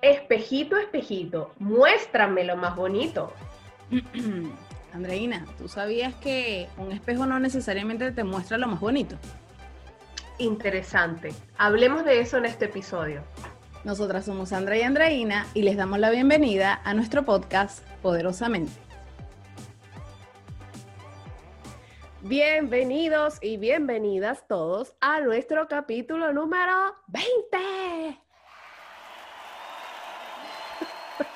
Espejito, espejito, muéstrame lo más bonito. Andreina, ¿tú sabías que un espejo no necesariamente te muestra lo más bonito? Interesante. Hablemos de eso en este episodio. Nosotras somos Andrea y Andreina y les damos la bienvenida a nuestro podcast Poderosamente. Bienvenidos y bienvenidas todos a nuestro capítulo número 20.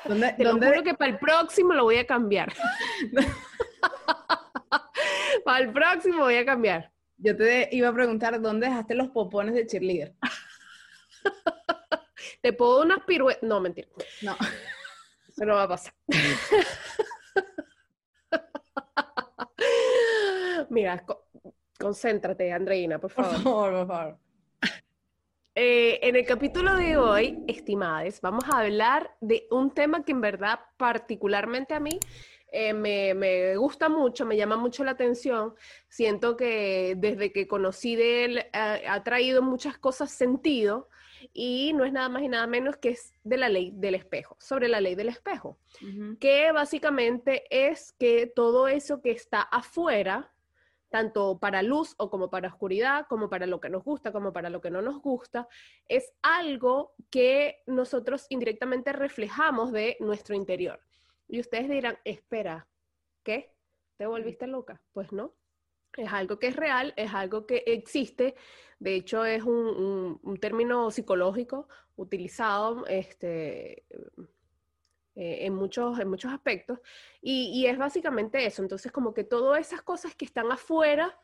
¿Dónde, Te lo que para el próximo lo voy a cambiar. para el próximo voy a cambiar. Yo te iba a preguntar dónde dejaste los popones de cheerleader. te puedo unas piruetas. No, mentira. No. Eso no va a pasar. Mira, concéntrate, Andreina, por favor. Por favor, por favor. Eh, en el capítulo de hoy, estimadas, vamos a hablar de un tema que en verdad particularmente a mí eh, me, gusta mucho, me llama mucho la atención. Siento que desde que conocí de él ha traído muchas cosas sentido y no es nada más y nada menos que es de la ley del espejo, sobre la ley del espejo, que básicamente es que todo eso que está afuera tanto para luz o como para oscuridad, como para lo que nos gusta, como para lo que no nos gusta, es algo que nosotros indirectamente reflejamos de nuestro interior. Y ustedes dirán, espera, ¿qué? ¿Te volviste loca? Pues no. Es algo que es real, es algo que existe. De hecho, es un, un término psicológico utilizado este, eh, en, muchos, en muchos aspectos. Y, es básicamente eso. Entonces, como que todas esas cosas que están afuera,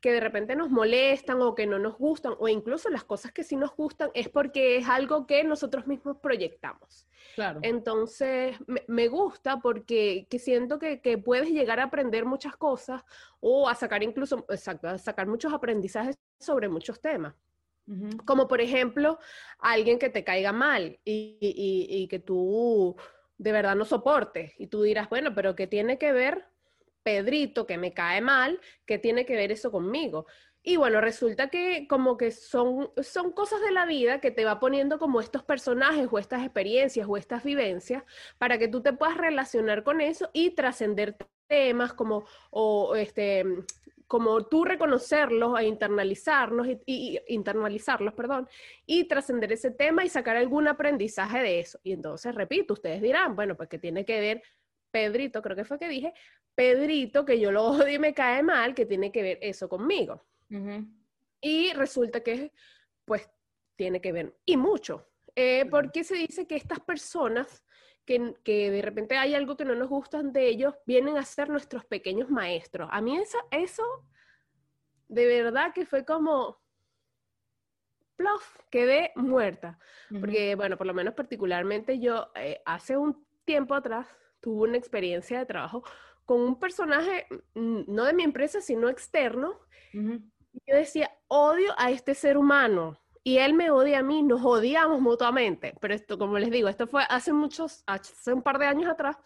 que de repente nos molestan o que no nos gustan, o incluso las cosas que sí nos gustan, es porque es algo que nosotros mismos proyectamos. Claro. Entonces, me, gusta porque que siento que, que, puedes llegar a aprender muchas cosas o a sacar incluso, exacto, a sacar muchos aprendizajes sobre muchos temas. Como por ejemplo, alguien que te caiga mal y, y, y que tú de verdad no soporte. Y tú dirás, bueno, pero ¿qué tiene que ver Pedrito, que me cae mal, qué tiene que ver eso conmigo? Y bueno, resulta que como que son, son cosas de la vida que te va poniendo como estos personajes o estas experiencias o estas vivencias para que tú te puedas relacionar con eso y trascender temas como o este como tú reconocerlos e internalizarlos y, internalizarlos, perdón, y trascender ese tema y sacar algún aprendizaje de eso. Y entonces, repito, ustedes dirán, bueno, pues que tiene que ver Pedrito, creo que fue que dije, Pedrito, que yo lo odio y me cae mal, que tiene que ver eso conmigo. Y resulta que, pues, tiene que ver, y mucho, eh, porque se dice que estas personas que, que, de repente hay algo que no nos gustan de ellos, vienen a ser nuestros pequeños maestros. A mí eso, eso de verdad que fue como, plof, quedé muerta. Porque, bueno, por lo menos particularmente yo eh, hace un tiempo atrás tuve una experiencia de trabajo con un personaje, no de mi empresa, sino externo. Yo decía, odio a este ser humano y él me odia a mí, nos odiamos mutuamente. Pero esto, como les digo, esto fue hace muchos, hace un par de años atrás.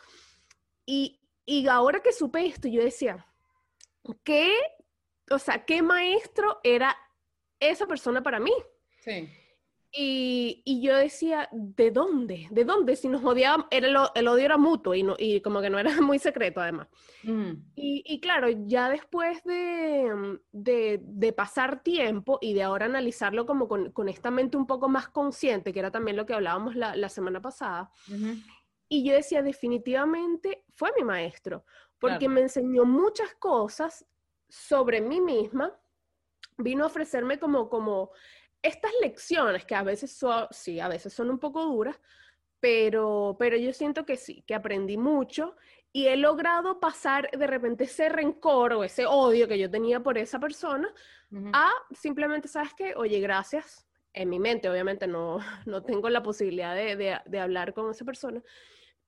Y, y ahora que supe esto, yo decía, ¿qué? O sea, ¿qué maestro era esa persona para mí? Sí. Y, yo decía, ¿de dónde? ¿De dónde? Si nos odiábamos, era el, odio era mutuo y, no, y como que no era muy secreto además. Mm. Y, claro, ya después de, de, pasar tiempo y de ahora analizarlo como con, esta mente un poco más consciente, que era también lo que hablábamos la, semana pasada, y yo decía, definitivamente fue mi maestro, porque me enseñó muchas cosas sobre mí misma, vino a ofrecerme como, como estas lecciones que a veces son, sí, a veces son un poco duras, pero, pero yo siento que sí, que aprendí mucho y he logrado pasar de repente ese rencor o ese odio que yo tenía por esa persona a simplemente, ¿sabes qué? Oye, gracias. En mi mente, obviamente, no, no tengo la posibilidad de, de, de hablar con esa persona,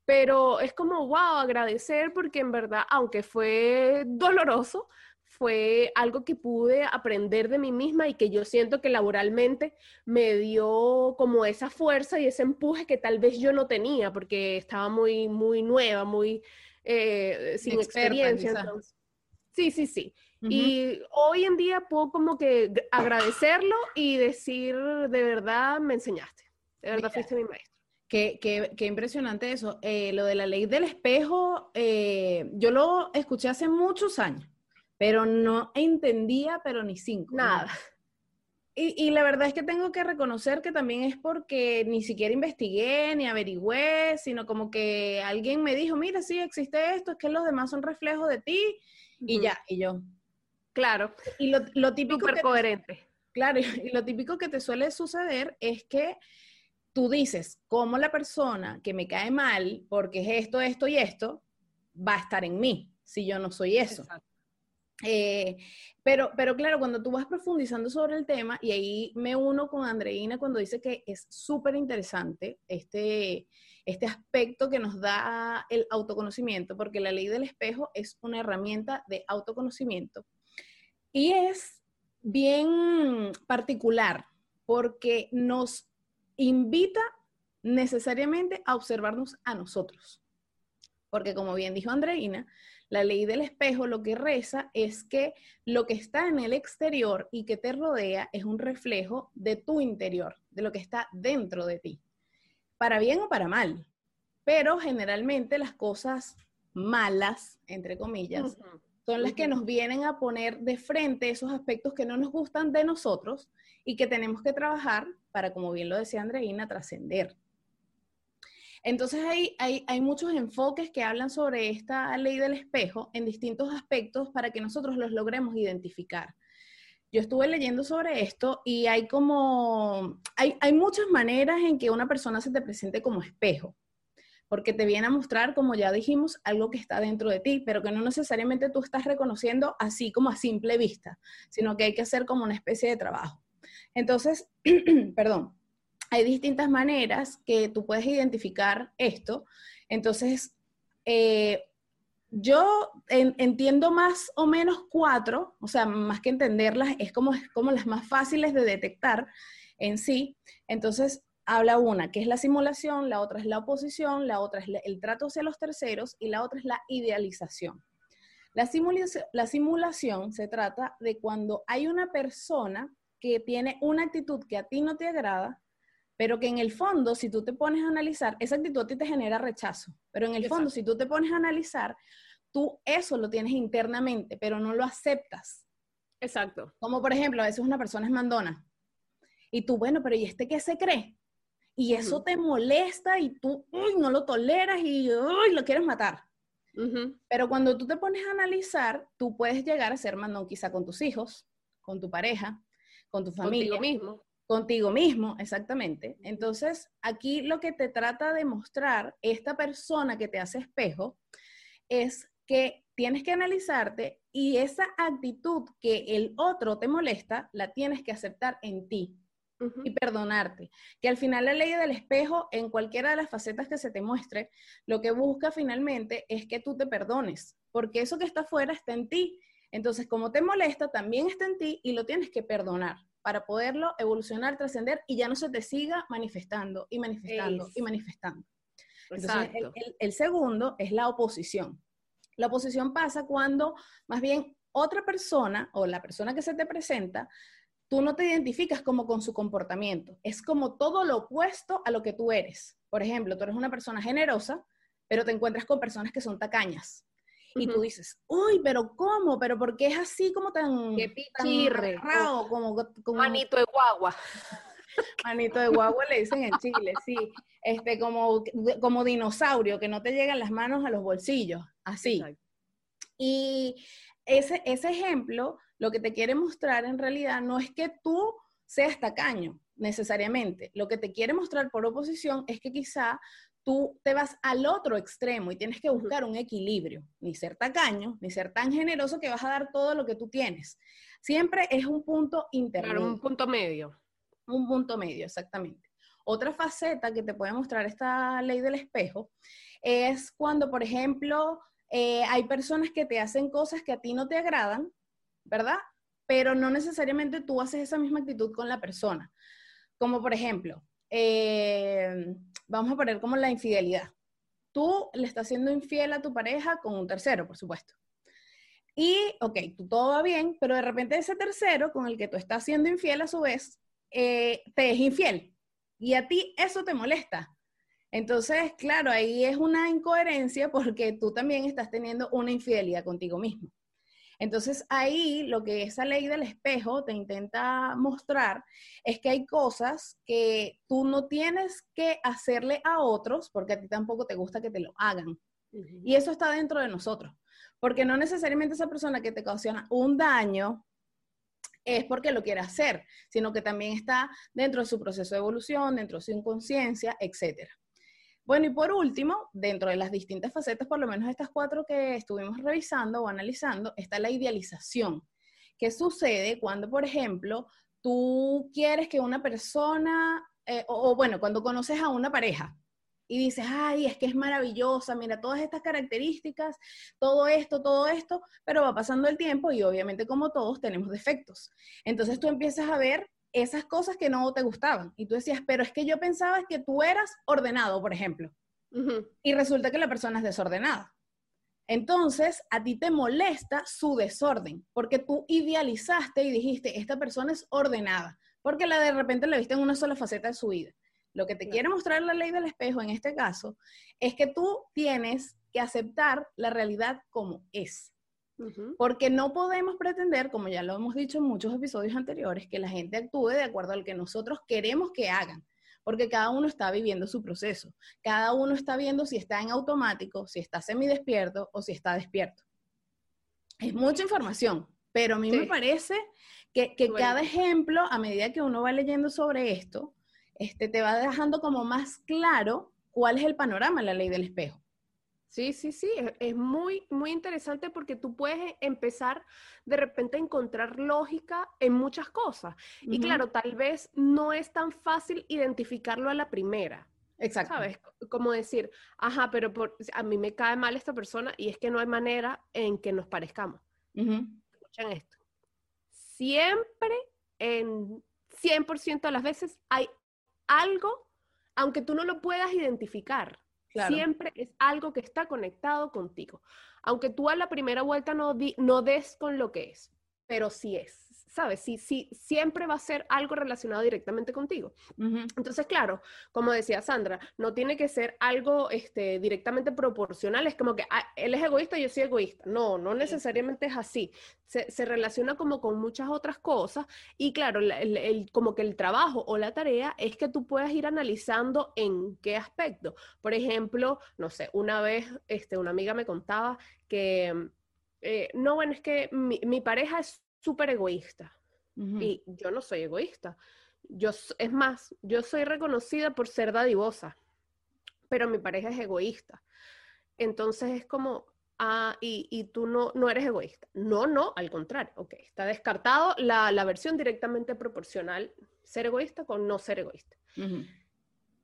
pero es como, wow, agradecer porque en verdad, aunque fue doloroso, fue algo que pude aprender de mí misma y que yo siento que laboralmente me dio como esa fuerza y ese empuje que tal vez yo no tenía porque estaba muy, muy nueva, muy eh, sin experiencia. Sí, sí, sí. Y hoy en día puedo como que agradecerlo y decir, de verdad me enseñaste, de verdad fuiste mi maestro. Qué, qué, impresionante eso. Eh, lo de la ley del espejo, eh, yo lo escuché hace muchos años, pero no entendía, pero ni cinco. Nada. Y, y, la verdad es que tengo que reconocer que también es porque ni siquiera investigué ni averigüé, sino como que alguien me dijo, mira, sí, existe esto, es que los demás son reflejos de ti, y ya, y yo. Claro. Y lo, lo típico... Súper coherente. Claro, y lo típico que te suele suceder es que tú dices, ¿cómo la persona que me cae mal, porque es esto, esto y esto, va a estar en mí si yo no soy eso? Eh, pero, pero claro, cuando tú vas profundizando sobre el tema, y ahí me uno con Andreina cuando dice que es súper interesante este, este aspecto que nos da el autoconocimiento, porque la ley del espejo es una herramienta de autoconocimiento. Y es bien particular porque nos invita necesariamente a observarnos a nosotros. Porque como bien dijo Andreina, la ley del espejo lo que reza es que lo que está en el exterior y que te rodea es un reflejo de tu interior, de lo que está dentro de ti, para bien o para mal. Pero generalmente las cosas malas, entre comillas, son las que nos vienen a poner de frente esos aspectos que no nos gustan de nosotros y que tenemos que trabajar para, como bien lo decía Andreina, trascender. Entonces hay, hay, hay, muchos enfoques que hablan sobre esta ley del espejo en distintos aspectos para que nosotros los logremos identificar. Yo estuve leyendo sobre esto y hay como, hay, hay muchas maneras en que una persona se te presente como espejo porque te viene a mostrar, como ya dijimos, algo que está dentro de ti, pero que no necesariamente tú estás reconociendo así como a simple vista, sino que hay que hacer como una especie de trabajo. Entonces, perdón, hay distintas maneras que tú puedes identificar esto. Entonces, eh, yo entiendo más o menos cuatro, o sea, más que entenderlas, es como, es como las más fáciles de detectar en sí. Entonces, habla una, que es la simulación, la otra es la oposición, la otra es el trato hacia los terceros y la otra es la idealización. La, simulación, la simulación se trata de cuando hay una persona que tiene una actitud que a ti no te agrada, pero que en el fondo, si tú te pones a analizar, esa actitud a ti te genera rechazo, pero en el fondo, si tú te pones a analizar, tú eso lo tienes internamente, pero no lo aceptas. Exacto. Como por ejemplo, a veces una persona es mandona. Y tú, bueno, pero ¿y este qué se cree? y eso te molesta y tú uy, no lo toleras y uy, lo quieres matar. Pero cuando tú te pones a analizar, tú puedes llegar a ser mandón quizá con tus hijos, con tu pareja, con tu familia. Contigo mismo. Contigo mismo, exactamente. Entonces, aquí lo que te trata de mostrar esta persona que te hace espejo es que tienes que analizarte y esa actitud que el otro te molesta, la tienes que aceptar en ti y perdonarte. Que al final la ley del espejo, en cualquiera de las facetas que se te muestre, lo que busca finalmente es que tú te perdones, porque eso que está afuera está en ti. Entonces, como te molesta, también está en ti y lo tienes que perdonar para poderlo evolucionar, trascender y ya no se te siga manifestando y manifestando y manifestando. Entonces, el segundo es la oposición. La oposición pasa cuando más bien otra persona o la persona que se te presenta tú no te identificas como con su comportamiento. Es como todo lo opuesto a lo que tú eres. Por ejemplo, tú eres una persona generosa, pero te encuentras con personas que son tacañas. Y tú dices, uy, pero ¿cómo? ¿Pero por qué es así como tan... Qué pichirre. como, como, Manito de guagua. Manito de guagua le dicen en Chile, sí. Este, como, como dinosaurio, que no te llegan las manos a los bolsillos, así. Y ese, ese ejemplo lo que te quiere mostrar en realidad no es que tú seas tacaño necesariamente. Lo que te quiere mostrar por oposición es que quizá tú te vas al otro extremo y tienes que buscar un equilibrio, ni ser tacaño, ni ser tan generoso que vas a dar todo lo que tú tienes. Siempre es un punto intermedio. un punto medio. Un punto medio, exactamente. Otra faceta que te puede mostrar esta ley del espejo es cuando, por ejemplo, eh, hay personas que te hacen cosas que a ti no te agradan, ¿verdad? Pero no necesariamente tú haces esa misma actitud con la persona. Como por ejemplo, eh, vamos a poner como la infidelidad. Tú le estás siendo infiel a tu pareja con un tercero, por supuesto. Y, ok, tú todo va bien, pero de repente ese tercero con el que tú estás siendo infiel a su vez, eh, te es infiel. Y a ti eso te molesta. Entonces, claro, ahí es una incoherencia porque tú también estás teniendo una infidelidad contigo mismo. Entonces, ahí lo que esa ley del espejo te intenta mostrar es que hay cosas que tú no tienes que hacerle a otros porque a ti tampoco te gusta que te lo hagan. Y eso está dentro de nosotros. Porque no necesariamente esa persona que te ocasiona un daño es porque lo quiere hacer, sino que también está dentro de su proceso de evolución, dentro de su inconsciencia, etc. Bueno, y por último, dentro de las distintas facetas, por lo menos estas cuatro que estuvimos revisando o analizando, está la idealización. ¿Qué sucede cuando, por ejemplo, tú quieres que una persona, eh, o bueno, cuando conoces a una pareja, y dices, ay, es que es maravillosa, mira todas estas características, todo esto, todo esto, pero va pasando el tiempo y obviamente como todos tenemos defectos. Entonces tú empiezas a ver esas cosas que no te gustaban y tú decías, pero es que yo pensaba que tú eras ordenado, por ejemplo, y resulta que la persona es desordenada. Entonces, a ti te molesta su desorden, porque tú idealizaste y dijiste, esta persona es ordenada, porque la de repente la viste en una sola faceta de su vida. Lo que te quiere mostrar la ley del espejo en este caso es que tú tienes que aceptar la realidad como es. Porque no podemos pretender, como ya lo hemos dicho en muchos episodios anteriores, que la gente actúe de acuerdo al que nosotros queremos que hagan. Porque cada uno está viviendo su proceso. Cada uno está viendo si está en automático, si está semidespierto o si está despierto. Es mucha información, pero a mí me parece que, cada ejemplo, a medida que uno va leyendo sobre esto, este, te va dejando como más claro cuál es el panorama de la ley del espejo. Sí, sí, sí, es, muy, muy interesante porque tú puedes empezar de repente a encontrar lógica en muchas cosas. Y claro, tal vez no es tan fácil identificarlo a la primera. Exacto. ¿Sabes? Como decir, ajá, pero a mí me cae mal esta persona y es que no hay manera en que nos parezcamos. Escuchen esto. Siempre, en 100% de las veces, hay algo, aunque tú no lo puedas identificar, siempre es algo que está conectado contigo. Aunque tú a la primera vuelta no, no des con lo que es, pero sí es. ¿Sabes? Sí, sí, siempre va a ser algo relacionado directamente contigo. Entonces, claro, como decía Sandra, no tiene que ser algo este, directamente proporcional, es como que ah, él es egoísta, yo soy egoísta. No, no necesariamente es así. Se, relaciona como con muchas otras cosas y claro, el, como que el trabajo o la tarea es que tú puedas ir analizando en qué aspecto. Por ejemplo, no sé, una vez este, una amiga me contaba que... Eh, no, bueno, es que mi, mi pareja es súper egoísta. Y yo no soy egoísta. Yo, es más, yo soy reconocida por ser dadivosa, pero mi pareja es egoísta. Entonces es como, ah, y, tú no, no eres egoísta. No, no, al contrario, ok, está descartado la, la versión directamente proporcional, ser egoísta con no ser egoísta.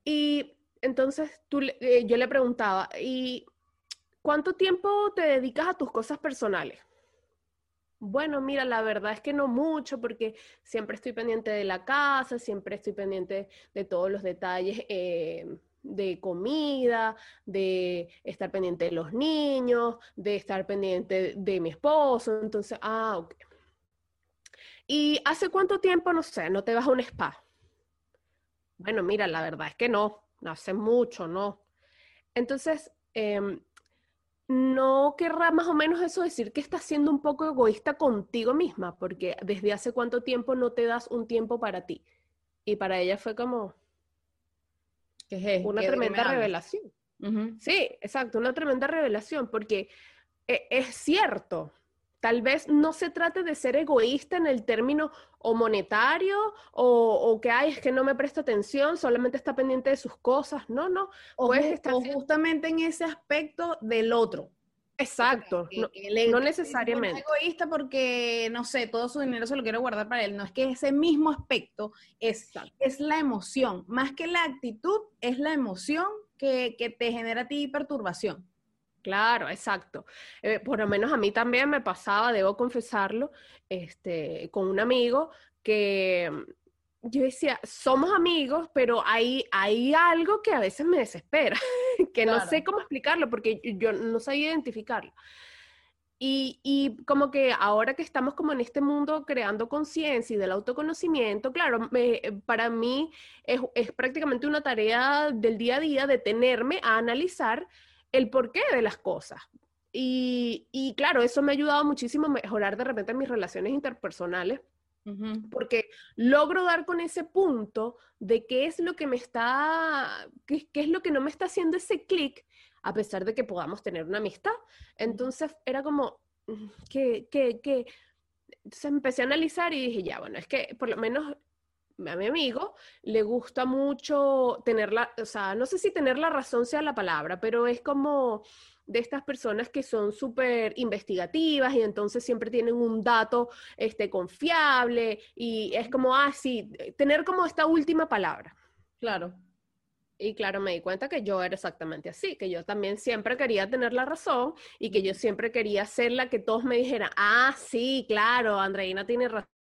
Y entonces tú, eh, yo le preguntaba, ¿y cuánto tiempo te dedicas a tus cosas personales? Bueno, mira, la verdad es que no mucho porque siempre estoy pendiente de la casa, siempre estoy pendiente de todos los detalles eh, de comida, de estar pendiente de los niños, de estar pendiente de mi esposo. Entonces, ah, ok. ¿Y hace cuánto tiempo, no sé, no te vas a un spa? Bueno, mira, la verdad es que no, no hace mucho, no. Entonces, eh, no querrá más o menos eso decir que estás siendo un poco egoísta contigo misma, porque desde hace cuánto tiempo no te das un tiempo para ti. Y para ella fue como una tremenda revelación. Sí, exacto, una tremenda revelación, porque e, es cierto, tal vez no se trate de ser egoísta en el término o monetario o, que hay es que no me presta atención, solamente está pendiente de sus cosas. No, no. O, estar justamente en ese aspecto del otro. Exacto, no, necesariamente. Es egoísta porque, no sé, todo su dinero se lo quiere guardar para él. No es que ese mismo aspecto es, es la emoción. Más que la actitud, es la emoción que, que te genera a ti perturbación. Claro, exacto. Eh, por lo menos a mí también me pasaba, debo confesarlo, este, con un amigo que mm, yo decía, somos amigos, pero hay, hay algo que a veces me desespera, que no sé cómo explicarlo porque yo no sé identificarlo. Y, como que ahora que estamos como en este mundo creando conciencia y del autoconocimiento, claro, para mí es, es, prácticamente una tarea del día a día detenerme a analizar el porqué de las cosas. Y, y, claro, eso me ha ayudado muchísimo a mejorar de repente mis relaciones interpersonales, porque logro dar con ese punto de qué es lo que me está, qué, qué es lo que no me está haciendo ese clic, a pesar de que podamos tener una amistad. Entonces era como, mm, que, que, que, entonces empecé a analizar y dije, ya, bueno, es que por lo menos a mi amigo le gusta mucho tener la, o sea, no sé si tener la razón sea la palabra, pero es como de estas personas que son súper investigativas y entonces siempre tienen un dato este, confiable y es como, ah, sí, tener como esta última palabra. Claro. Y claro, me di cuenta que yo era exactamente así, que yo también siempre quería tener la razón y que yo siempre quería ser la que todos me dijeran, ah, sí, claro, Andreina tiene razón.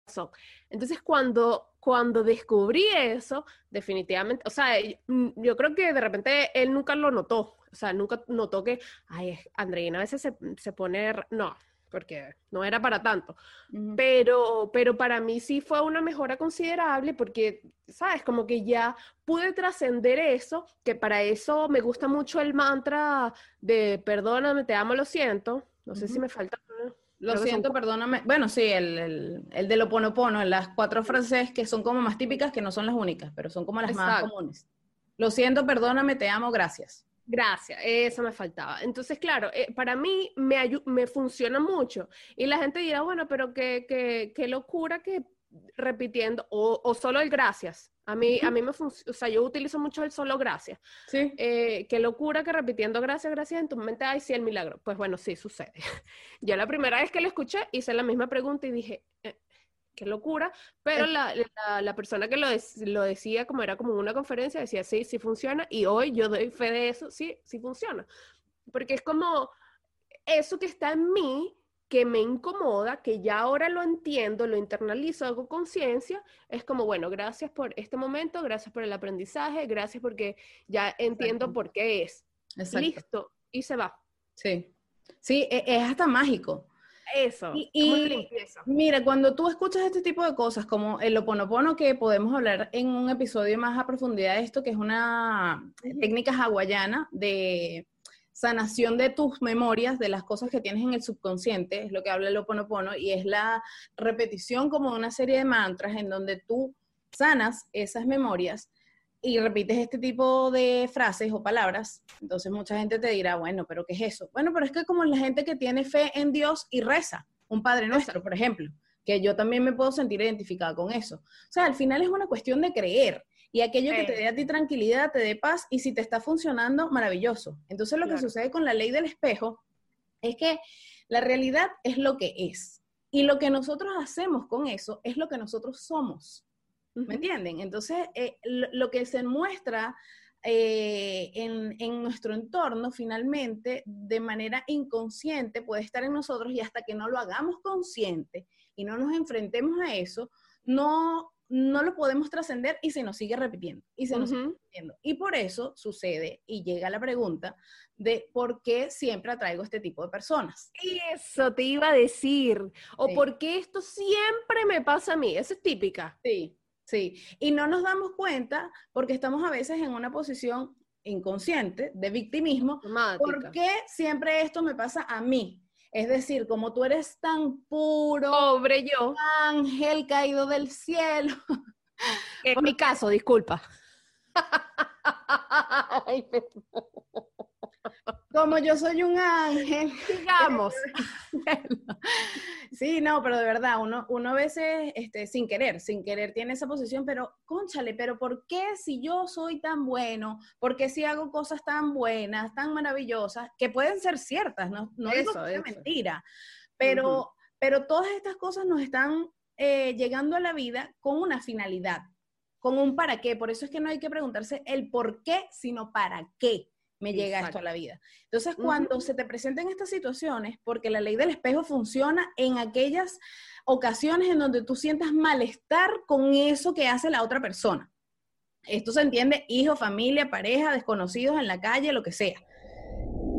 Entonces, cuando, cuando descubrí eso, definitivamente, o sea, mm, yo creo que de repente él nunca lo notó, o sea, nunca notó que, ay, Andreina a veces se, se pone, no, porque no era para tanto. pero, pero para mí sí fue una mejora considerable porque, ¿sabes? Como que ya pude trascender eso, que para eso me gusta mucho el mantra de perdóname, te amo, lo siento. No sé si me falta. Lo siento, perdóname. Bueno, sí, el, el, el de lo ponopono, las cuatro frases que son como más típicas, que no son las únicas, pero son como las más comunes. Lo siento, perdóname, te amo, gracias. Gracias, eso me faltaba. Entonces, claro, eh, para mí me, me funciona mucho. Y la gente dirá, bueno, pero qué, qué, qué locura que repitiendo, o, o, solo el gracias. A mí, a mí me funciona, o sea, yo utilizo mucho el solo gracias. Sí. Eh, qué locura que repitiendo gracias, gracias en tu mente, ay, sí, el milagro. Pues bueno, sí, sucede. yo la primera vez que lo escuché hice la misma pregunta y dije, eh, qué locura, pero la, la, persona que lo, lo, decía, como era como una conferencia, decía, sí, sí funciona, y hoy yo doy fe de eso, sí, sí funciona. Porque es como eso que está en mí, que me incomoda, que ya ahora lo entiendo, lo internalizo, hago conciencia, es como, bueno, gracias por este momento, gracias por el aprendizaje, gracias porque ya entiendo por qué es. Listo, y se va. Sí, sí, e, es hasta mágico. Eso. Y, mira, cuando tú escuchas este tipo de cosas, como el oponopono, que podemos hablar en un episodio más a profundidad de esto, que es una técnica hawaiana de sanación de tus memorias, de las cosas que tienes en el subconsciente, es lo que habla el oponopono, y es la repetición como una serie de mantras en donde tú sanas esas memorias y repites este tipo de frases o palabras, entonces mucha gente te dirá, bueno, pero ¿qué es eso? Bueno, pero es que como la gente que tiene fe en Dios y reza, un Padre Nuestro, por ejemplo, que yo también me puedo sentir identificada con eso. O sea, al final es una cuestión de creer y aquello que te dé a ti tranquilidad, te dé paz y si te está funcionando, maravilloso. Entonces lo que sucede con la ley del espejo es que la realidad es lo que es y lo que nosotros hacemos con eso es lo que nosotros somos. ¿Me entienden? Entonces, eh, lo, que se muestra eh, en, nuestro entorno finalmente de manera inconsciente puede estar en nosotros y hasta que no lo hagamos consciente y no nos enfrentemos a eso, no, no lo podemos trascender y se nos sigue repitiendo y se nos sigue repitiendo. Y por eso sucede y llega la pregunta de por qué siempre atraigo este tipo de personas. Eso te iba a decir. O por qué esto siempre me pasa a mí. Esa es típica. Sí. Sí, y no nos damos cuenta porque estamos a veces en una posición inconsciente de victimismo. ¿Por qué siempre esto me pasa a mí? Es decir, como tú eres tan puro, pobre yo, ángel caído del cielo. En mi caso, disculpa. Como yo soy un ángel. Digamos. sí, no, pero de verdad, uno, uno a veces, este, sin querer, sin querer tiene esa posición, pero, conchale, pero ¿por qué si yo soy tan bueno? ¿Por qué si hago cosas tan buenas, tan maravillosas, que pueden ser ciertas? No, no es mentira. Pero, pero todas estas cosas nos están eh, llegando a la vida con una finalidad, con un para qué. Por eso es que no hay que preguntarse el por qué, sino para qué me llega esto a la vida. Entonces, cuando se te presenten estas situaciones, porque la ley del espejo funciona en aquellas ocasiones en donde tú sientas malestar con eso que hace la otra persona. Esto se entiende hijo, familia, pareja, desconocidos en la calle, lo que sea.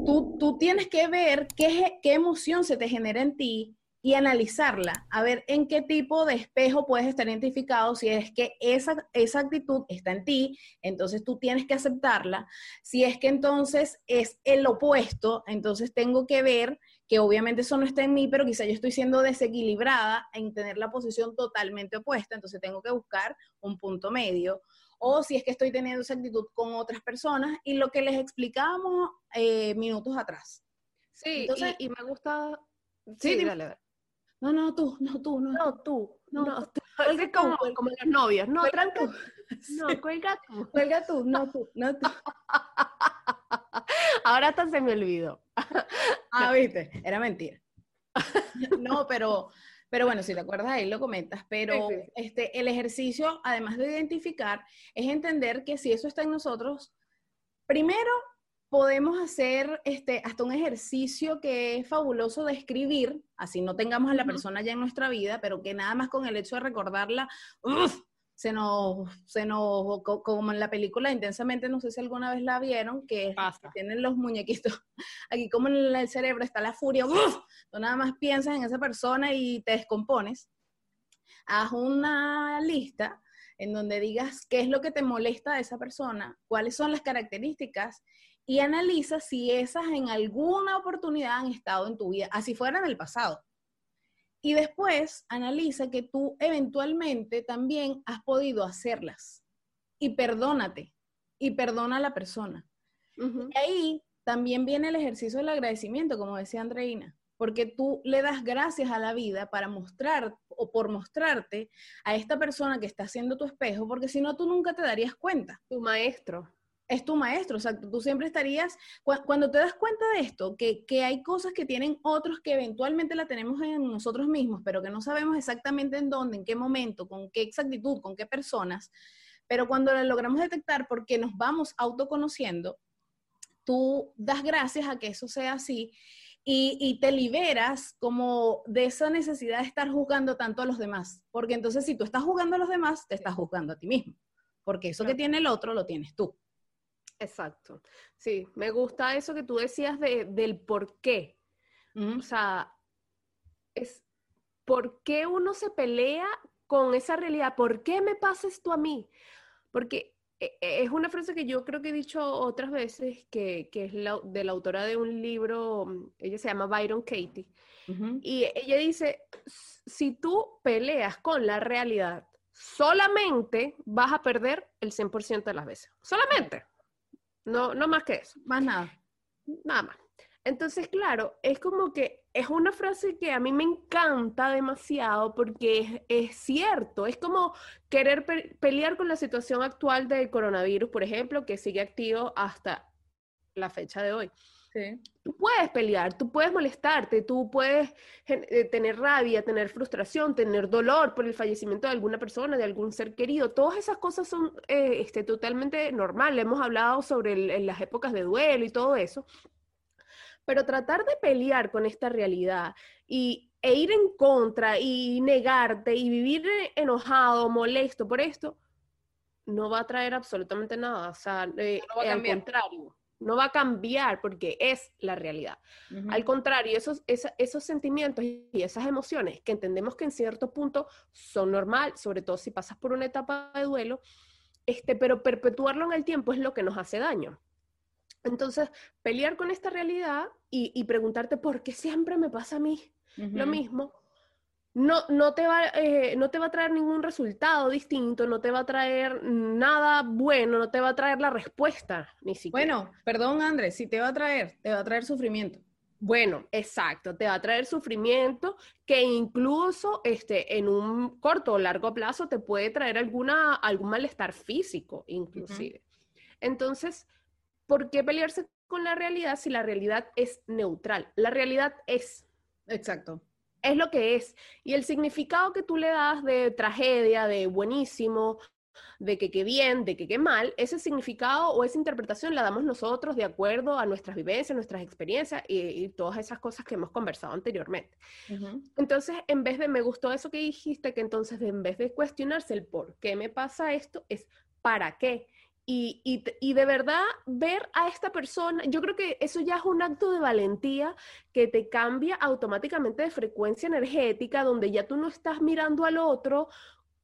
tú, tú tienes que ver qué, qué emoción se te genera en ti y analizarla, a ver en qué tipo de espejo puedes estar identificado, si es que esa, esa actitud está en ti, entonces tú tienes que aceptarla, si es que entonces es el opuesto, entonces tengo que ver que obviamente eso no está en mí, pero quizá yo estoy siendo desequilibrada en tener la posición totalmente opuesta, entonces tengo que buscar un punto medio, o si es que estoy teniendo esa actitud con otras personas, y lo que les explicábamos eh, minutos atrás. Sí, y, me gusta... Sí, sí dale, dale. No, no, tú, no, tú, no. No, tú. No, no tú. Es como, como las novias. No, tranquilo. No, cuelga tú. Cuelga tú, no tú, no tú. Ahora hasta se me olvidó. Ah, viste, era mentira. No, pero, pero bueno, si te acuerdas ahí lo comentas, pero Este, el ejercicio, además de identificar, es entender que si eso está en nosotros, primero podemos hacer este, hasta un ejercicio que es fabuloso de escribir, así no tengamos a la persona ya en nuestra vida, pero que nada más con el hecho de recordarla, se nos, se nos, como en la película Intensamente, no sé si alguna vez la vieron, que, tienen los muñequitos, aquí como en el cerebro está la furia, tú nada más piensas en esa persona y te descompones. Haz una lista en donde digas qué es lo que te molesta de esa persona, cuáles son las características y analiza si esas en alguna oportunidad han estado en tu vida, así fuera en el pasado. Y después analiza que tú eventualmente también has podido hacerlas. Y perdónate. Y perdona a la persona. Y ahí también viene el ejercicio del agradecimiento, como decía Andreina, porque tú le das gracias a la vida para mostrar o por mostrarte a esta persona que está haciendo tu espejo, porque si no, tú nunca te darías cuenta. Tu maestro es tu maestro, o sea, tú siempre estarías, cuando te das cuenta de esto, que, hay cosas que tienen otros que eventualmente la tenemos en nosotros mismos, pero que no sabemos exactamente en dónde, en qué momento, con qué exactitud, con qué personas, pero cuando la logramos detectar porque nos vamos autoconociendo, tú das gracias a que eso sea así y, y, te liberas como de esa necesidad de estar juzgando tanto a los demás, porque entonces si tú estás juzgando a los demás, te estás juzgando a ti mismo, porque eso que tiene el otro lo tienes tú. Exacto. Sí, me gusta eso que tú decías de, del por qué. O sea, es por qué uno se pelea con esa realidad. ¿Por qué me pasa esto a mí? Porque e, e, es una frase que yo creo que he dicho otras veces, que, es la, de la autora de un libro, ella se llama Byron Katie, y ella dice, si tú peleas con la realidad, solamente vas a perder el 100% de las veces. Solamente. No, no más que eso. Más nada. Nada más. Entonces, claro, es como que es una frase que a mí me encanta demasiado porque es, cierto, es como querer pelear con la situación actual del coronavirus, por ejemplo, que sigue activo hasta la fecha de hoy. Tú puedes pelear, tú puedes molestarte, tú puedes eh, tener rabia, tener frustración, tener dolor por el fallecimiento de alguna persona, de algún ser querido. Todas esas cosas son eh, este, totalmente normales. Hemos hablado sobre las épocas de duelo y todo eso. Pero tratar de pelear con esta realidad y, e ir en contra y negarte y vivir enojado, molesto por esto, no va a traer absolutamente nada. O sea, eh, al contrario no va a cambiar porque es la realidad. Al contrario, esos, esos sentimientos y esas emociones que entendemos que en cierto punto son normal, sobre todo si pasas por una etapa de duelo, este, pero perpetuarlo en el tiempo es lo que nos hace daño. Entonces, pelear con esta realidad y, preguntarte por qué siempre me pasa a mí lo mismo, no, no, te va, eh, no te va a traer ningún resultado distinto, no te va a traer nada bueno, no te va a traer la respuesta, ni siquiera. Bueno, perdón Andrés, si te va a traer, te va a traer sufrimiento. Bueno, exacto, te va a traer sufrimiento que incluso este, en un corto o largo plazo te puede traer alguna, algún malestar físico, inclusive. Entonces, ¿por qué pelearse con la realidad si la realidad es neutral? La realidad es. Exacto es lo que es. Y el significado que tú le das de tragedia, de buenísimo, de que qué bien, de que qué mal, ese significado o esa interpretación la damos nosotros de acuerdo a nuestras vivencias, nuestras experiencias y, todas esas cosas que hemos conversado anteriormente. Entonces, en vez de, me gustó eso que dijiste, que entonces en vez de cuestionarse el por qué me pasa esto, es para qué. Y, y, de verdad ver a esta persona, yo creo que eso ya es un acto de valentía que te cambia automáticamente de frecuencia energética, donde ya tú no estás mirando al otro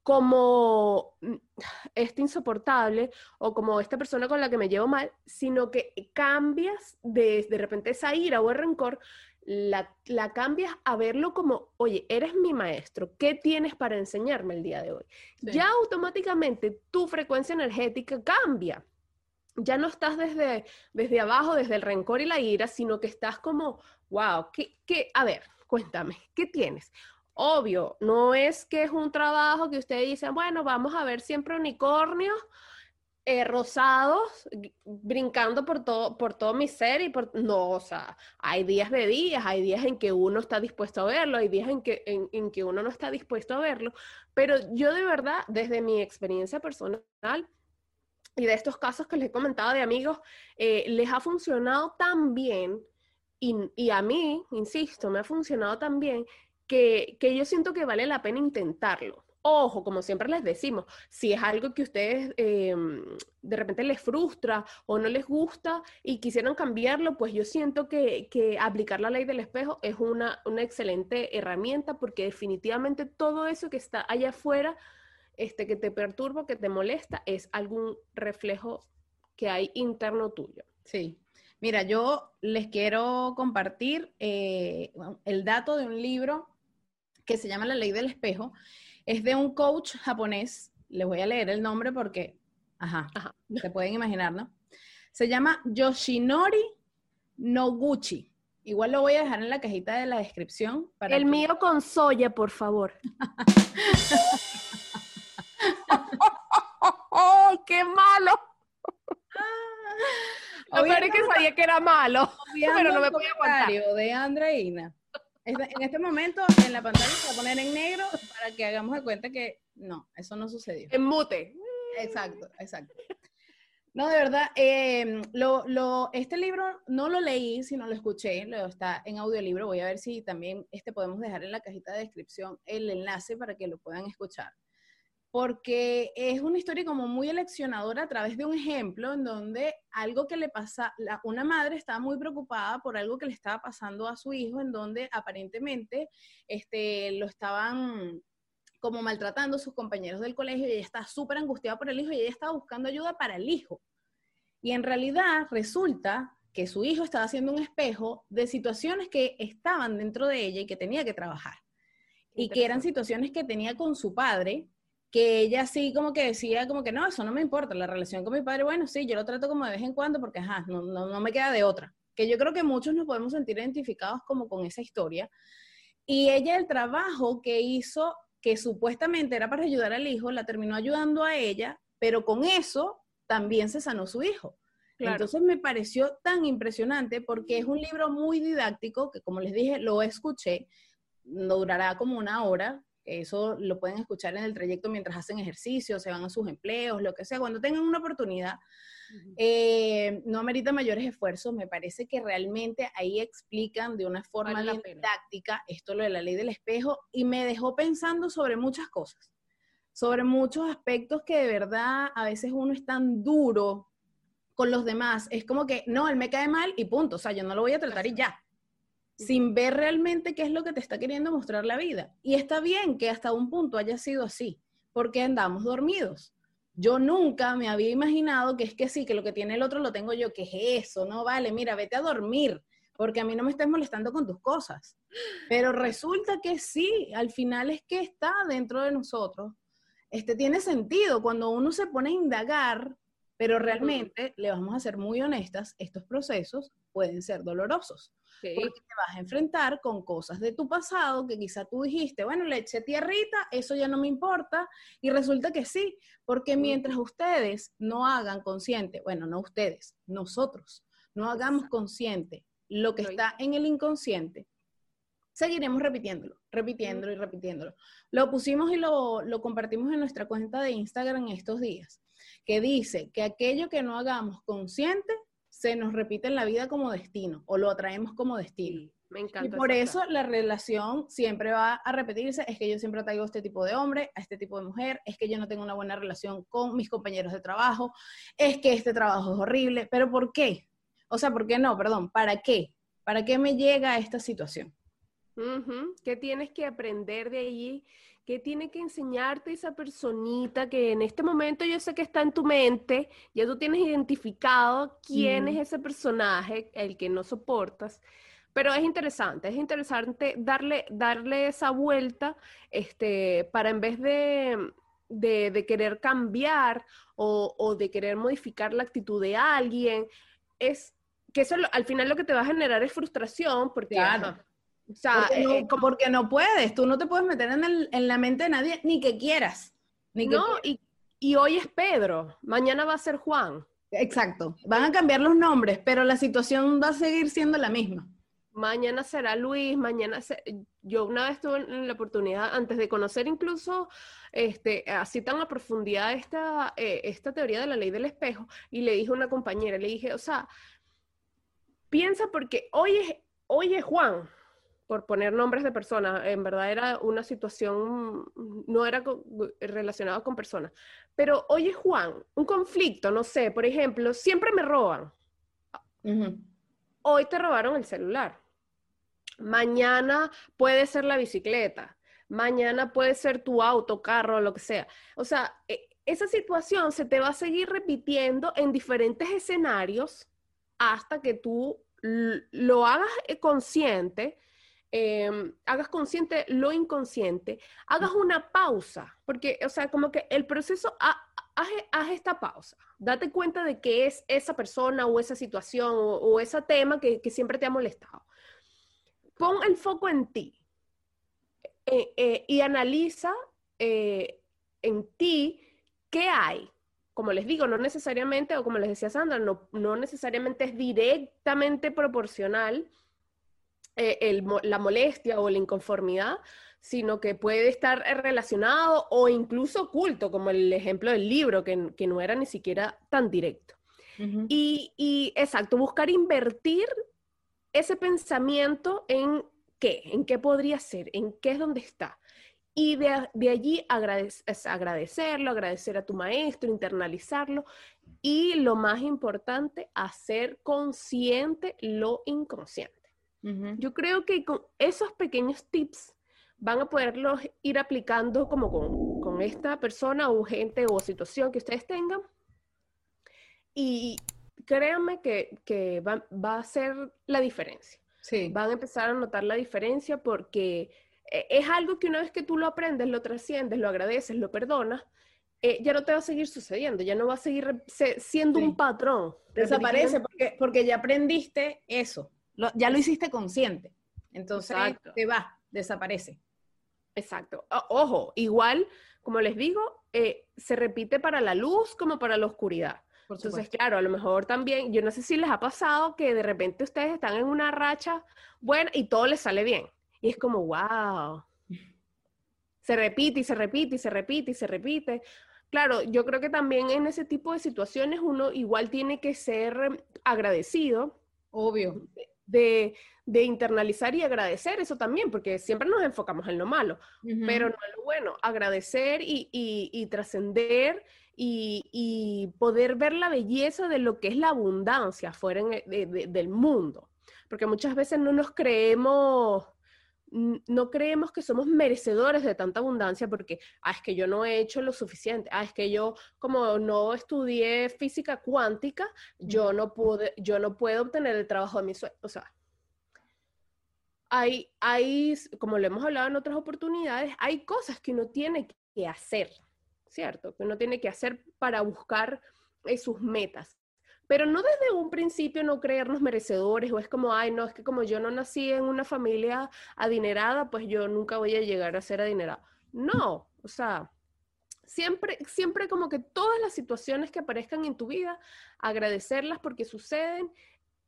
como mm, este insoportable o como esta persona con la que me llevo mal, sino que cambias de, de repente esa ira o el rencor la, cambias a verlo como, oye, eres mi maestro, ¿qué tienes para enseñarme el día de hoy? Ya automáticamente tu frecuencia energética cambia. Ya no estás desde, desde abajo, desde el rencor y la ira, sino que estás como, wow, ¿qué, qué? A ver, cuéntame, ¿qué tienes? Obvio, no es que es un trabajo que ustedes dicen, bueno, vamos a ver siempre unicornios eh, rosados brincando por todo, por todo mi ser y por... No, o sea, hay días de días, hay días en que uno está dispuesto a verlo, hay días en que, en, que uno no está dispuesto a verlo, pero yo de verdad, desde mi experiencia personal, y de estos casos que les he comentado de amigos, eh, les ha funcionado tan bien, y, y, a mí, insisto, me ha funcionado tan bien, que, que yo siento que vale la pena intentarlo. Ojo, como siempre les decimos, si es algo que ustedes em, de repente les frustra o no les gusta y quisieran cambiarlo, pues yo siento que, aplicar la ley del espejo es una, excelente herramienta porque definitivamente todo eso que está allá afuera, este, que te perturba, que te molesta, es algún reflejo que hay interno tuyo. Sí. Mira, yo les quiero compartir eh, el dato de un libro que se llama La ley del espejo es de un coach japonés. Les voy a leer el nombre porque, ajá, se pueden imaginar, ¿no? Se llama Yoshinori Noguchi. Igual lo voy a dejar en la cajita de la descripción. Para el mío con soya, por favor. ¡Oh, qué malo! Lo peor es que sabía que era malo, pero no me podía aguantar. de Andreina. En este momento en la pantalla se va a poner en negro para que hagamos de cuenta que no, eso no sucedió. En mute. Exacto, exacto. No, de verdad, em, lo, lo, este libro no lo leí, sino lo escuché, lo está en audiolibro. Voy a ver si también este podemos dejar en la cajita de descripción el enlace para que lo puedan escuchar porque es una historia como muy eleccionadora a través de un ejemplo en donde algo que le pasa, una madre estaba muy preocupada por algo que le estaba pasando a su hijo, en donde aparentemente este, lo estaban como maltratando sus compañeros del colegio y ella está súper angustiada por el hijo y ella estaba buscando ayuda para el hijo. Y en realidad resulta que su hijo estaba haciendo un espejo de situaciones que estaban dentro de ella y que tenía que trabajar. Y que eran situaciones que tenía con su padre, que ella sí como que decía como que no, eso no me importa, la relación con mi padre, bueno, sí, yo lo trato como de vez en cuando porque, ajá, no, no, no me queda de otra. Que yo creo que muchos nos podemos sentir identificados como con esa historia. Y ella el trabajo que hizo, que supuestamente era para ayudar al hijo, la terminó ayudando a ella, pero con eso también se sanó su hijo. Entonces me pareció tan impresionante porque es un libro muy didáctico que, como les dije, lo escuché, no durará como una hora, eso lo pueden escuchar en el trayecto mientras hacen ejercicio, se van a sus empleos, lo que sea. Cuando tengan una oportunidad, eh, no amerita mayores esfuerzos. Me parece que realmente ahí explican de una forma didáctica esto lo de la ley del espejo y me dejó pensando sobre muchas cosas, sobre muchos aspectos que de verdad a veces uno es tan duro con los demás. Es como que, no, él me cae mal y punto. O sea, yo no lo voy a tratar y ya sin ver realmente qué es lo que te está queriendo mostrar la vida. Y está bien que hasta un punto haya sido así, porque andamos dormidos. Yo nunca me había imaginado que es que sí, que lo que tiene el otro lo tengo yo, que es eso, no vale, mira, vete a dormir, porque a mí no me estés molestando con tus cosas. Pero resulta que sí, al final es que está dentro de nosotros. Este tiene sentido cuando uno se pone a indagar, pero realmente, le vamos a ser muy honestas, estos procesos pueden ser dolorosos. Porque te vas a enfrentar con cosas de tu pasado que quizá tú dijiste, bueno, le eché tierrita, eso ya no me importa, y resulta que sí, porque mientras ustedes no hagan consciente, bueno, no ustedes, nosotros, no hagamos consciente lo que está en el inconsciente, seguiremos repitiéndolo, repitiéndolo y repitiéndolo. Lo pusimos y lo, lo compartimos en nuestra cuenta de Instagram estos días, que dice que aquello que no hagamos consciente se nos repite en la vida como destino o lo atraemos como destino. Me encanta. Y por eso la relación siempre va a repetirse, es que yo siempre traigo a este tipo de hombre, a este tipo de mujer, es que yo no tengo una buena relación con mis compañeros de trabajo, es que este trabajo es horrible, pero ¿por qué? O sea, ¿por qué no? Perdón, ¿para qué? ¿Para qué me llega esta situación? ¿Qué tienes que aprender de allí? ¿Qué tiene que enseñarte esa personita que en este momento yo sé que está en tu mente? Ya tú tienes identificado quién es ese personaje, el que no soportas. Pero es interesante, es interesante darle, darle esa vuelta este, para en vez de, de, querer cambiar o, o, de querer modificar la actitud de alguien, es que eso al final lo que te va a generar es frustración porque... Claro. O sea, porque no, eh, porque no, puedes, tú no te puedes meter en, el, en, la mente de nadie ni que quieras. Ni no, y, y hoy es Pedro, mañana va a ser Juan. Exacto, van a cambiar los nombres, pero la situación va a seguir siendo la misma. Mañana será Luis, mañana yo una vez tuve la oportunidad, antes de conocer incluso este, así tan a profundidad esta, eh, esta teoría de la ley del espejo, y le dije a una compañera, le dije, o sea, piensa porque hoy es, hoy es Juan, por poner nombres de personas, en verdad era una situación, no era relacionada con personas, pero hoy es Juan, un conflicto, no sé, por ejemplo, siempre me roban. Hoy te robaron el celular. Mañana puede ser la bicicleta. Mañana puede ser tu auto, carro, lo que sea. O sea, e, esa situación se te va a seguir repitiendo en diferentes escenarios hasta que tú lo hagas eh, consciente, em, hagas consciente lo inconsciente, hagas una pausa, porque, o sea, como que el proceso, haz, esta pausa, date cuenta de qué es esa persona o esa situación o, ese tema que, siempre te ha molestado. Pon el foco en ti eh, eh, y analiza en ti qué hay, como les digo, no necesariamente, o como les decía Sandra, no, no necesariamente es directamente proporcional eh, la molestia o la inconformidad, sino que puede estar relacionado o incluso oculto, como el ejemplo del libro, que, que no era ni siquiera tan directo. y, y, exacto, buscar invertir ese pensamiento en qué, en qué podría ser, en qué es donde está. Y de, allí agradecerlo, agradecer a tu maestro, internalizarlo y lo más importante, hacer consciente lo inconsciente. Yo creo que con esos pequeños tips van a poderlos ir aplicando como con, esta persona o gente o situación que ustedes tengan. Y créanme que, va, va, a ser la diferencia. Sí. Van a empezar a notar la diferencia porque e, es algo que una vez que tú lo aprendes, lo trasciendes, lo agradeces, lo perdonas, eh, ya no te va a seguir sucediendo, ya no va a seguir siendo un patrón. Desaparece porque, porque ya aprendiste eso, ya lo hiciste consciente. Entonces te va, desaparece. Exacto. ojo, igual, como les digo, eh, se repite para la luz como para la oscuridad. Entonces, claro, a lo mejor también, yo no sé si les ha pasado que de repente ustedes están en una racha buena y todo les sale bien. Y es como, wow. Se repite y se repite y se repite y se repite. Claro, yo creo que también en ese tipo de situaciones uno igual tiene que ser agradecido. Obvio. De, de internalizar y agradecer eso también, porque siempre nos enfocamos en lo malo, pero no en lo bueno. Agradecer y, y, trascender y, y, poder ver la belleza de lo que es la abundancia fuera del mundo. Porque muchas veces no nos creemos no creemos que somos merecedores de tanta abundancia porque, ah, es que yo no he hecho lo suficiente, ah, es que yo como no estudié física cuántica, yo no pude, yo no puedo obtener el trabajo de mi sueño. O sea, hay, hay, como lo hemos hablado en otras oportunidades, hay cosas que uno tiene que hacer, ¿cierto? Que uno tiene que hacer para buscar eh, sus metas pero no desde un principio no creernos merecedores o es como, ay, no, es que como yo no nací en una familia adinerada, pues yo nunca voy a llegar a ser adinerado. No, o sea, siempre, siempre como que todas las situaciones que aparezcan en tu vida, agradecerlas porque suceden,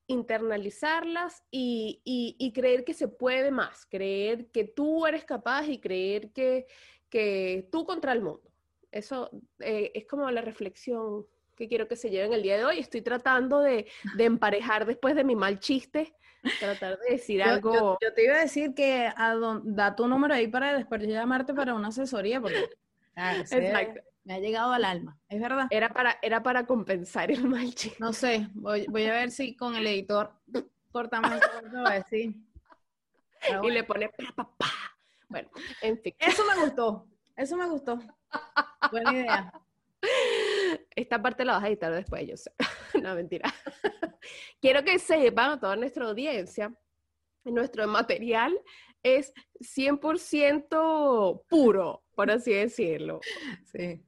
internalizarlas y, y, creer que se puede más, creer que tú eres capaz y creer que, que tú contra el mundo. Eso eh, es como la reflexión que quiero que se lleven el día de hoy. Estoy tratando de, de emparejar después de mi mal chiste, tratar de decir algo. Yo, te iba a decir que da tu número ahí para después llamarte para una asesoría, porque ah, me ha llegado al alma, es verdad. Era para, era para compensar el mal chiste. No sé, voy, voy a ver si con el editor cortamos esto, a si. Y le pone papá. Bueno, en fin. Eso me gustó, eso me gustó. Buena idea. Esta parte la vas a editar después, yo sé. no, mentira. Quiero que sepan a toda nuestra audiencia, nuestro material es 100% puro, por así decirlo. Sí.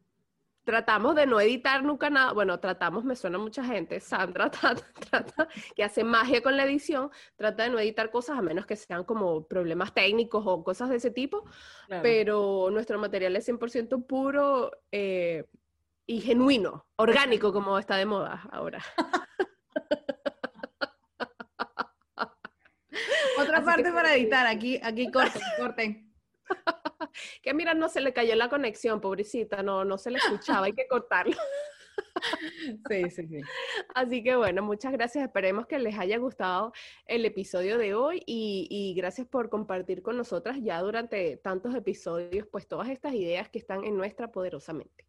Tratamos de no editar nunca nada, bueno, tratamos, me suena mucha gente, Sandra trata, que hace magia con la edición, trata de no editar cosas a menos que sean como problemas técnicos o cosas de ese tipo, pero nuestro material es 100% puro, eh, y genuino, orgánico, como está de moda ahora. Otra parte para editar, aquí, aquí corten, corten. que mira, no se le cayó la conexión, pobrecita, no, no se le escuchaba, hay que cortarlo. Sí, sí, sí. Así que bueno, muchas gracias. Esperemos que les haya gustado el episodio de hoy y, y, gracias por compartir con nosotras ya durante tantos episodios, pues todas estas ideas que están en nuestra poderosamente.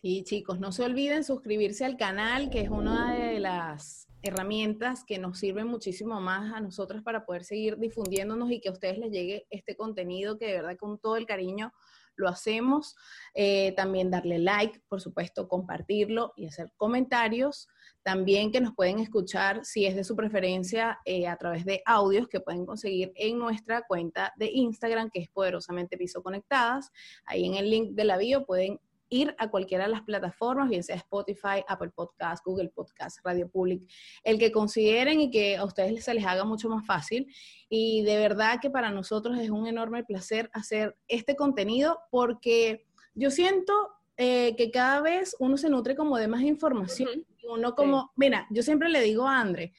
Sí, chicos, no se olviden suscribirse al canal, que es una de las herramientas que nos sirven muchísimo más a nosotros para poder seguir difundiéndonos y que a ustedes les llegue este contenido que de verdad con todo el cariño lo hacemos. Eh, también darle like, por supuesto, compartirlo y hacer comentarios. También que nos pueden escuchar, si es de su preferencia, eh, a través de audios que pueden conseguir en nuestra cuenta de Instagram, que es Poderosamente Piso Conectadas. Ahí en el link de la bio pueden ir a cualquiera de las plataformas, bien sea Spotify, Apple Podcast, Google Podcast, Radio Public, el que consideren y que a ustedes se les haga mucho más fácil. Y de verdad que para nosotros es un enorme placer hacer este contenido porque yo siento eh, que cada vez uno se nutre como de más información. Uno como, mira, yo siempre le digo a Andre,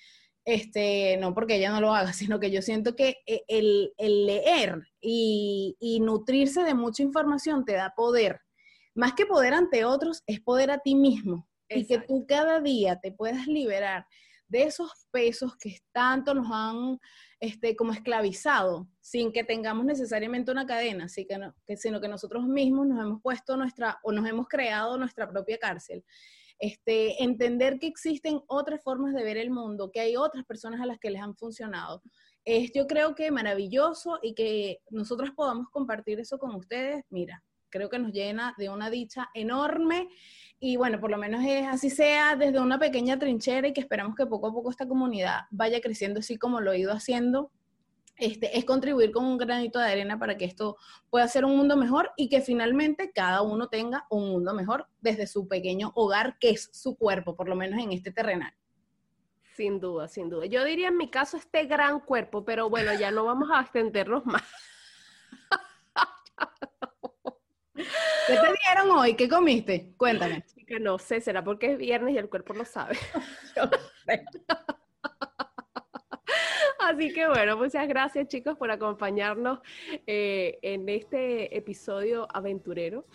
este, no porque ella no lo haga, sino que yo siento que eh, el, leer y, y, nutrirse de mucha información te da poder más que poder ante otros, es poder a ti mismo. Y que tú cada día te puedas liberar de esos pesos que tanto nos han este, como esclavizado, sin que tengamos necesariamente una cadena, así que, no, que sino que nosotros mismos nos hemos puesto nuestra, o nos hemos creado nuestra propia cárcel. Este, entender que existen otras formas de ver el mundo, que hay otras personas a las que les han funcionado. Es yo creo que maravilloso y que nosotros podamos compartir eso con ustedes. Mira, creo que nos llena de una dicha enorme y bueno, por lo menos es así sea desde una pequeña trinchera y que esperamos que poco a poco esta comunidad vaya creciendo así como lo he ido haciendo. Este, es contribuir con un granito de arena para que esto pueda ser un mundo mejor y que finalmente cada uno tenga un mundo mejor desde su pequeño hogar, que es su cuerpo, por lo menos en este terrenal. Sin duda, sin duda. Yo diría en mi caso este gran cuerpo, pero bueno, ya no vamos a extendernos más. ¿Qué te dieron hoy? ¿Qué comiste? Cuéntame. Que no sé, será porque es viernes y el cuerpo lo sabe. Así que bueno, muchas gracias chicos por acompañarnos eh, en este episodio aventurero.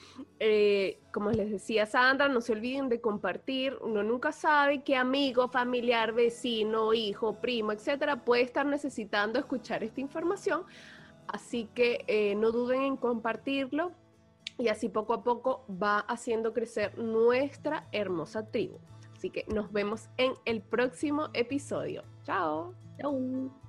Eh, como les decía Sandra, no se olviden de compartir. Uno nunca sabe qué amigo, familiar, vecino, hijo, primo, etcétera, puede estar necesitando escuchar esta información. Así que eh, no duden en compartirlo y así poco a poco va haciendo crecer nuestra hermosa tribu. Así que nos vemos en el próximo episodio. Chao. Chao.